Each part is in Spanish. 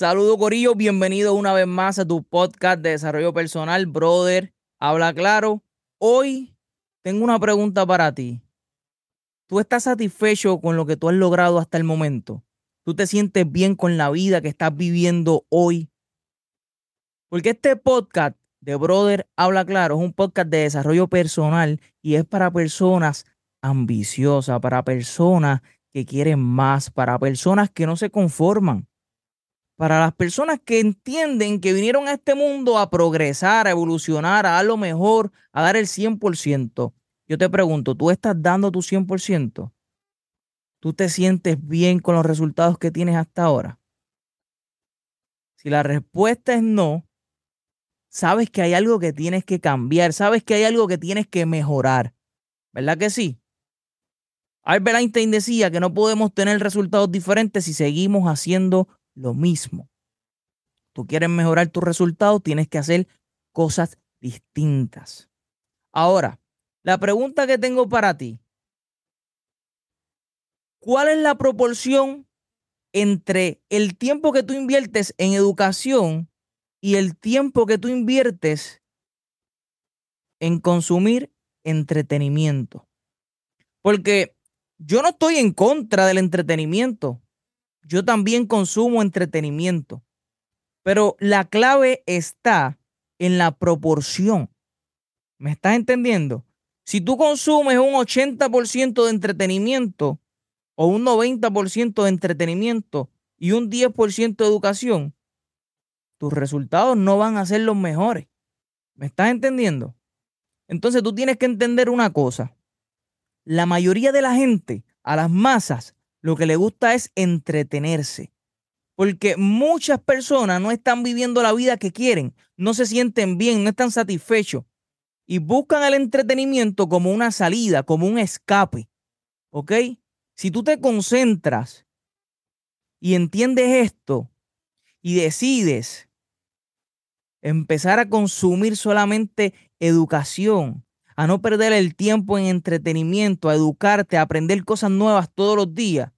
Saludos Corillo, bienvenido una vez más a tu podcast de desarrollo personal, brother. Habla claro. Hoy tengo una pregunta para ti. ¿Tú estás satisfecho con lo que tú has logrado hasta el momento? ¿Tú te sientes bien con la vida que estás viviendo hoy? Porque este podcast de Brother Habla Claro es un podcast de desarrollo personal y es para personas ambiciosas, para personas que quieren más, para personas que no se conforman para las personas que entienden que vinieron a este mundo a progresar, a evolucionar, a dar lo mejor, a dar el 100%. Yo te pregunto, ¿tú estás dando tu 100%? ¿Tú te sientes bien con los resultados que tienes hasta ahora? Si la respuesta es no, sabes que hay algo que tienes que cambiar, sabes que hay algo que tienes que mejorar. ¿Verdad que sí? Albert Einstein decía que no podemos tener resultados diferentes si seguimos haciendo lo mismo. Tú quieres mejorar tus resultados, tienes que hacer cosas distintas. Ahora, la pregunta que tengo para ti, ¿cuál es la proporción entre el tiempo que tú inviertes en educación y el tiempo que tú inviertes en consumir entretenimiento? Porque yo no estoy en contra del entretenimiento yo también consumo entretenimiento. Pero la clave está en la proporción. ¿Me estás entendiendo? Si tú consumes un 80% de entretenimiento o un 90% de entretenimiento y un 10% de educación, tus resultados no van a ser los mejores. ¿Me estás entendiendo? Entonces tú tienes que entender una cosa. La mayoría de la gente, a las masas, lo que le gusta es entretenerse. Porque muchas personas no están viviendo la vida que quieren, no se sienten bien, no están satisfechos y buscan el entretenimiento como una salida, como un escape. ¿Ok? Si tú te concentras y entiendes esto y decides empezar a consumir solamente educación, a no perder el tiempo en entretenimiento, a educarte, a aprender cosas nuevas todos los días,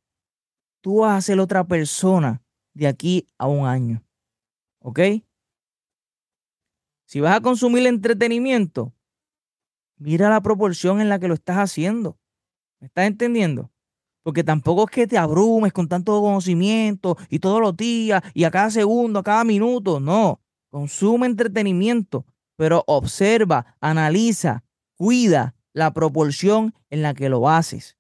tú vas a ser otra persona de aquí a un año. ¿Ok? Si vas a consumir entretenimiento, mira la proporción en la que lo estás haciendo. ¿Me estás entendiendo? Porque tampoco es que te abrumes con tanto conocimiento y todos los días y a cada segundo, a cada minuto. No, consume entretenimiento, pero observa, analiza, cuida la proporción en la que lo haces.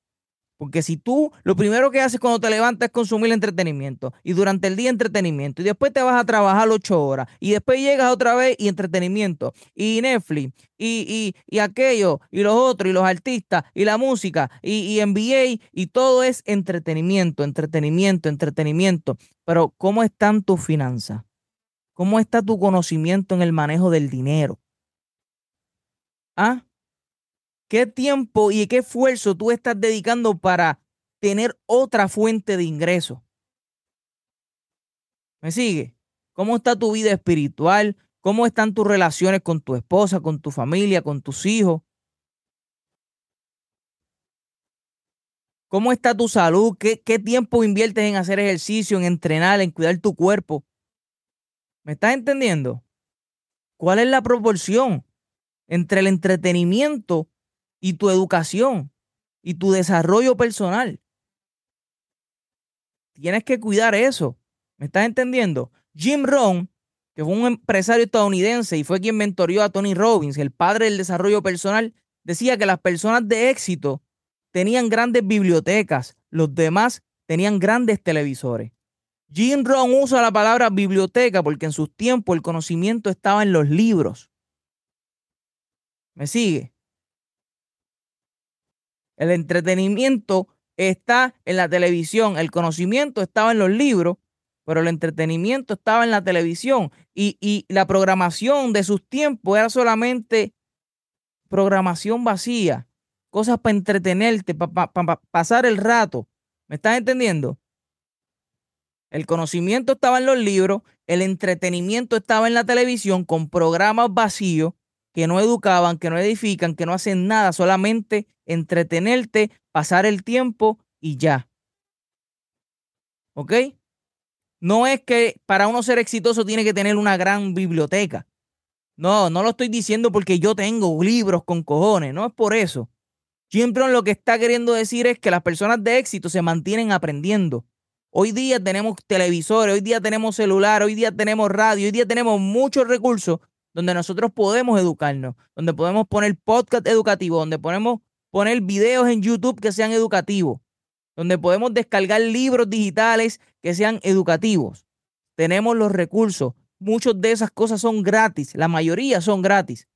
Porque si tú lo primero que haces cuando te levantas es consumir entretenimiento y durante el día entretenimiento y después te vas a trabajar ocho horas y después llegas otra vez y entretenimiento y Netflix y, y, aquello y los otros y los artistas y la música y, y NBA y todo es entretenimiento, entretenimiento, entretenimiento. Pero ¿cómo están tus finanzas? ¿Cómo está tu conocimiento en el manejo del dinero? ¿Ah? ¿Qué tiempo y qué esfuerzo tú estás dedicando para tener otra fuente de ingreso? ¿Me sigue? ¿Cómo está tu vida espiritual? ¿Cómo están tus relaciones con tu esposa, con tu familia, con tus hijos? ¿Cómo está tu salud? ¿Qué, ¿Qué, tiempo inviertes en hacer ejercicio, en entrenar, en cuidar tu cuerpo? ¿Me estás entendiendo? ¿Cuál es la proporción entre el entretenimiento y tu educación y tu desarrollo personal. Tienes que cuidar eso. ¿Me estás entendiendo? Jim Rohn, que fue un empresario estadounidense y fue quien mentorió a Tony Robbins, el padre del desarrollo personal, decía que las personas de éxito tenían grandes bibliotecas, los demás tenían grandes televisores. Jim Rohn usa la palabra biblioteca porque en sus tiempos el conocimiento estaba en los libros. ¿Me sigue? El entretenimiento está en la televisión, el conocimiento estaba en los libros, pero el entretenimiento estaba en la televisión y, la programación de sus tiempos era solamente programación vacía, cosas para entretenerte, para pasar el rato. ¿Me estás entendiendo? El conocimiento estaba en los libros, el entretenimiento estaba en la televisión con programas vacíos que no educaban, que no edifican, que no hacen nada, solamente entretenerte, pasar el tiempo y ya. ¿Ok? No es que para uno ser exitoso tiene que tener una gran biblioteca. No, no lo estoy diciendo porque yo tengo libros con cojones, no es por eso. Jim Brown lo que está queriendo decir es que las personas de éxito se mantienen aprendiendo. Hoy día tenemos televisores, hoy día tenemos celular, hoy día tenemos radio, hoy día tenemos muchos recursos donde nosotros podemos educarnos, donde podemos poner podcast educativo, donde podemos poner videos en YouTube que sean educativos, donde podemos descargar libros digitales que sean educativos. Tenemos los recursos. Muchas de esas cosas son gratis. La mayoría son gratis.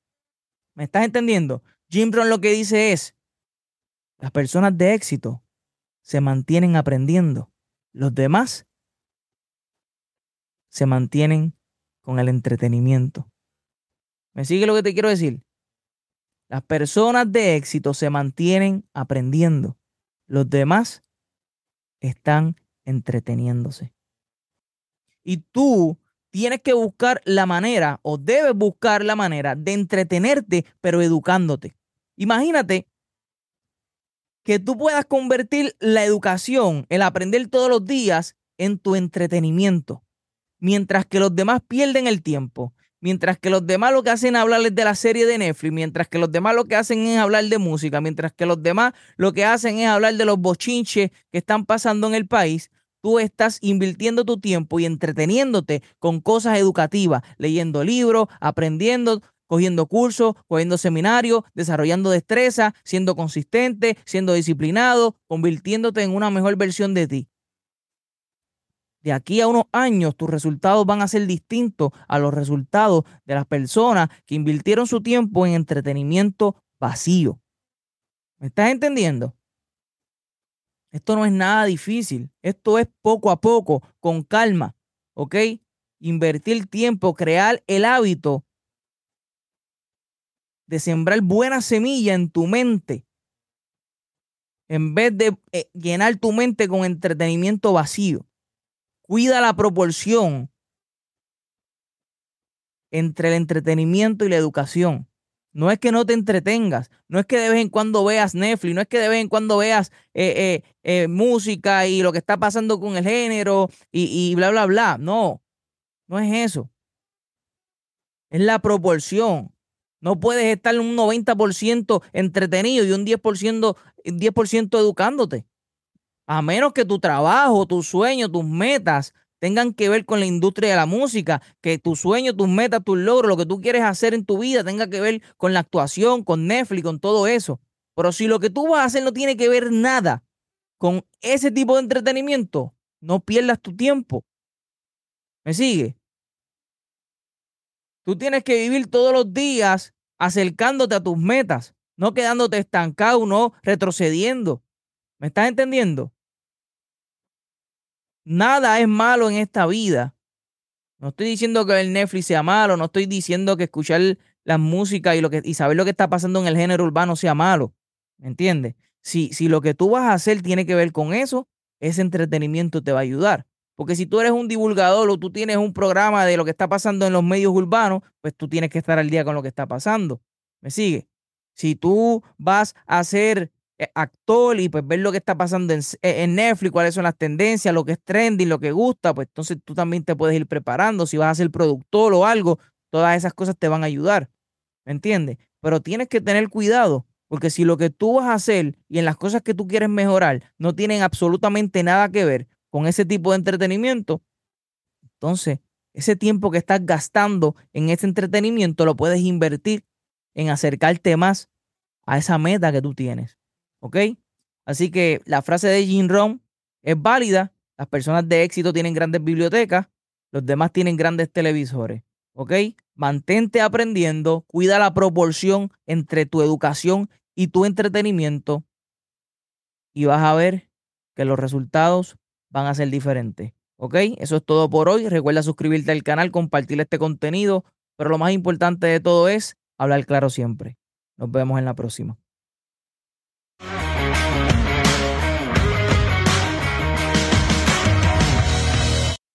¿Me estás entendiendo? Jim Brown lo que dice es, las personas de éxito se mantienen aprendiendo. Los demás se mantienen con el entretenimiento. ¿Me sigue lo que te quiero decir? Las personas de éxito se mantienen aprendiendo. Los demás están entreteniéndose. Y tú tienes que buscar la manera o debes buscar la manera de entretenerte, pero educándote. Imagínate que tú puedas convertir la educación, el aprender todos los días, en tu entretenimiento, mientras que los demás pierden el tiempo Mientras que los demás lo que hacen es hablarles de la serie de Netflix, mientras que los demás lo que hacen es hablar de música, mientras que los demás lo que hacen es hablar de los bochinches que están pasando en el país, tú estás invirtiendo tu tiempo y entreteniéndote con cosas educativas, leyendo libros, aprendiendo, cogiendo cursos, cogiendo seminarios, desarrollando destreza, siendo consistente, siendo disciplinado, convirtiéndote en una mejor versión de ti de aquí a unos años tus resultados van a ser distintos a los resultados de las personas que invirtieron su tiempo en entretenimiento vacío. ¿Me estás entendiendo? Esto no es nada difícil. Esto es poco a poco, con calma. ¿Ok? Invertir tiempo, crear el hábito de sembrar buena semilla en tu mente. En vez de eh, llenar tu mente con entretenimiento vacío cuida la proporción entre el entretenimiento y la educación. No es que no te entretengas, no es que de vez en cuando veas Netflix, no es que de vez en cuando veas eh, eh, eh, música y lo que está pasando con el género y, bla, bla, bla. No, no es eso. Es la proporción. No puedes estar un 90% entretenido y un 10%, 10 educándote. A menos que tu trabajo, tus sueños, tus metas tengan que ver con la industria de la música, que tu sueño, tus metas, tus logros, lo que tú quieres hacer en tu vida tenga que ver con la actuación, con Netflix, con todo eso. Pero si lo que tú vas a hacer no tiene que ver nada con ese tipo de entretenimiento, no pierdas tu tiempo. ¿Me sigue? Tú tienes que vivir todos los días acercándote a tus metas, no quedándote estancado, no retrocediendo. ¿Me estás entendiendo? Nada es malo en esta vida. No estoy diciendo que el Netflix sea malo, no estoy diciendo que escuchar la música y, lo que, y saber lo que está pasando en el género urbano sea malo. ¿Me entiendes? Si, si lo que tú vas a hacer tiene que ver con eso, ese entretenimiento te va a ayudar. Porque si tú eres un divulgador o tú tienes un programa de lo que está pasando en los medios urbanos, pues tú tienes que estar al día con lo que está pasando. ¿Me sigue? Si tú vas a hacer actor y pues ver lo que está pasando en, eh, en, Netflix, cuáles son las tendencias, lo que es trending, lo que gusta, pues entonces tú también te puedes ir preparando. Si vas a ser productor o algo, todas esas cosas te van a ayudar. ¿Me entiendes? Pero tienes que tener cuidado, porque si lo que tú vas a hacer y en las cosas que tú quieres mejorar no tienen absolutamente nada que ver con ese tipo de entretenimiento, entonces ese tiempo que estás gastando en ese entretenimiento lo puedes invertir en acercarte más a esa meta que tú tienes. ¿Ok? Así que la frase de Jim Rohn es válida. Las personas de éxito tienen grandes bibliotecas, los demás tienen grandes televisores. ¿Ok? Mantente aprendiendo, cuida la proporción entre tu educación y tu entretenimiento y vas a ver que los resultados van a ser diferentes. ¿Ok? Eso es todo por hoy. Recuerda suscribirte al canal, compartir este contenido, pero lo más importante de todo es hablar claro siempre. Nos vemos en la próxima.